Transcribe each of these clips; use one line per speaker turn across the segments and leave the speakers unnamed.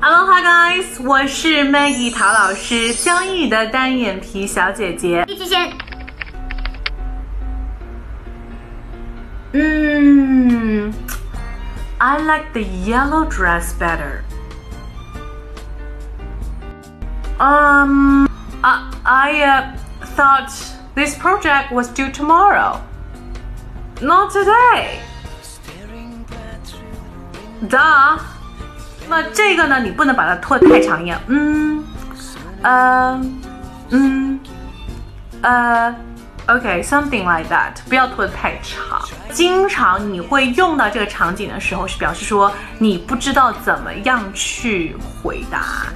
Aloha guys，我是 Maggie 陶老师，江毅的单眼皮小姐姐。
一起先。
嗯，I like the yellow dress better. Um, I, I uh, thought this project was due tomorrow. Not today. Duh. 那这个呢？你不能把它拖得太长一样。嗯，呃，嗯，呃，OK，something like that，不要拖得太长。经常你会用到这个场景的时候，是表示说你不知道怎么样去回答，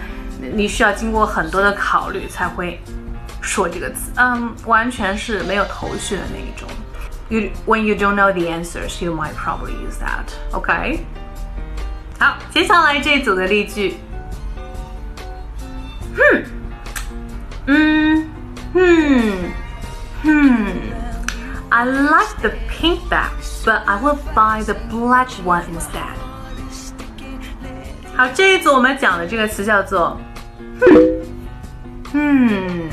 你需要经过很多的考虑才会说这个词。嗯，完全是没有头绪的那一种。You when you don't know the answers, you might probably use that. OK。好，接下来这组的例句。哼，嗯，哼，哼。I like the pink bag, but I will buy the black one instead. 好，这一组我们讲的这个词叫做哼，嗯，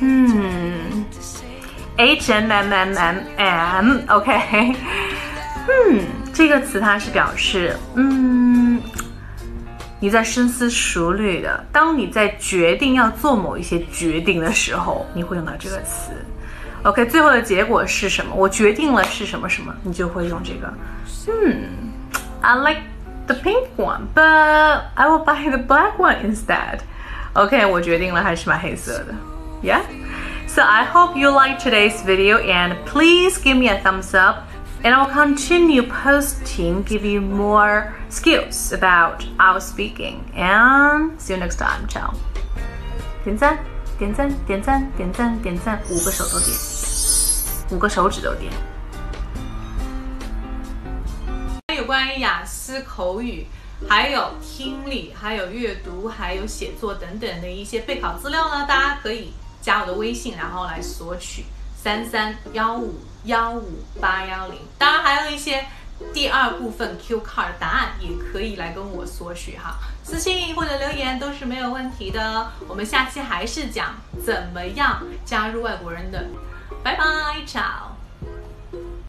嗯，H M M M M M，OK， 嗯。这个词它是表示，嗯，你在深思熟虑的。当你在决定要做某一些决定的时候，你会用到这个词。OK，最后的结果是什么？我决定了是什么什么，你就会用这个。嗯，I like the pink one, but I will buy the black one instead. OK，我决定了还是买黑色的。Yeah. So I hope you like today's video and please give me a thumbs up And I'll continue posting, give you more skills about our speaking. And see you next time. Ciao. 点赞，点赞，点赞，点赞，点赞，五个手都点，五个手指都点。有关于雅思口语，还有听力，还有阅读，还有写作等等的一些备考资料呢，大家可以加我的微信，然后来索取。三三幺五幺五八幺零，当然还有一些第二部分 Q card 答案也可以来跟我索取哈，私信或者留言都是没有问题的。我们下期还是讲怎么样加入外国人的，拜拜，ciao。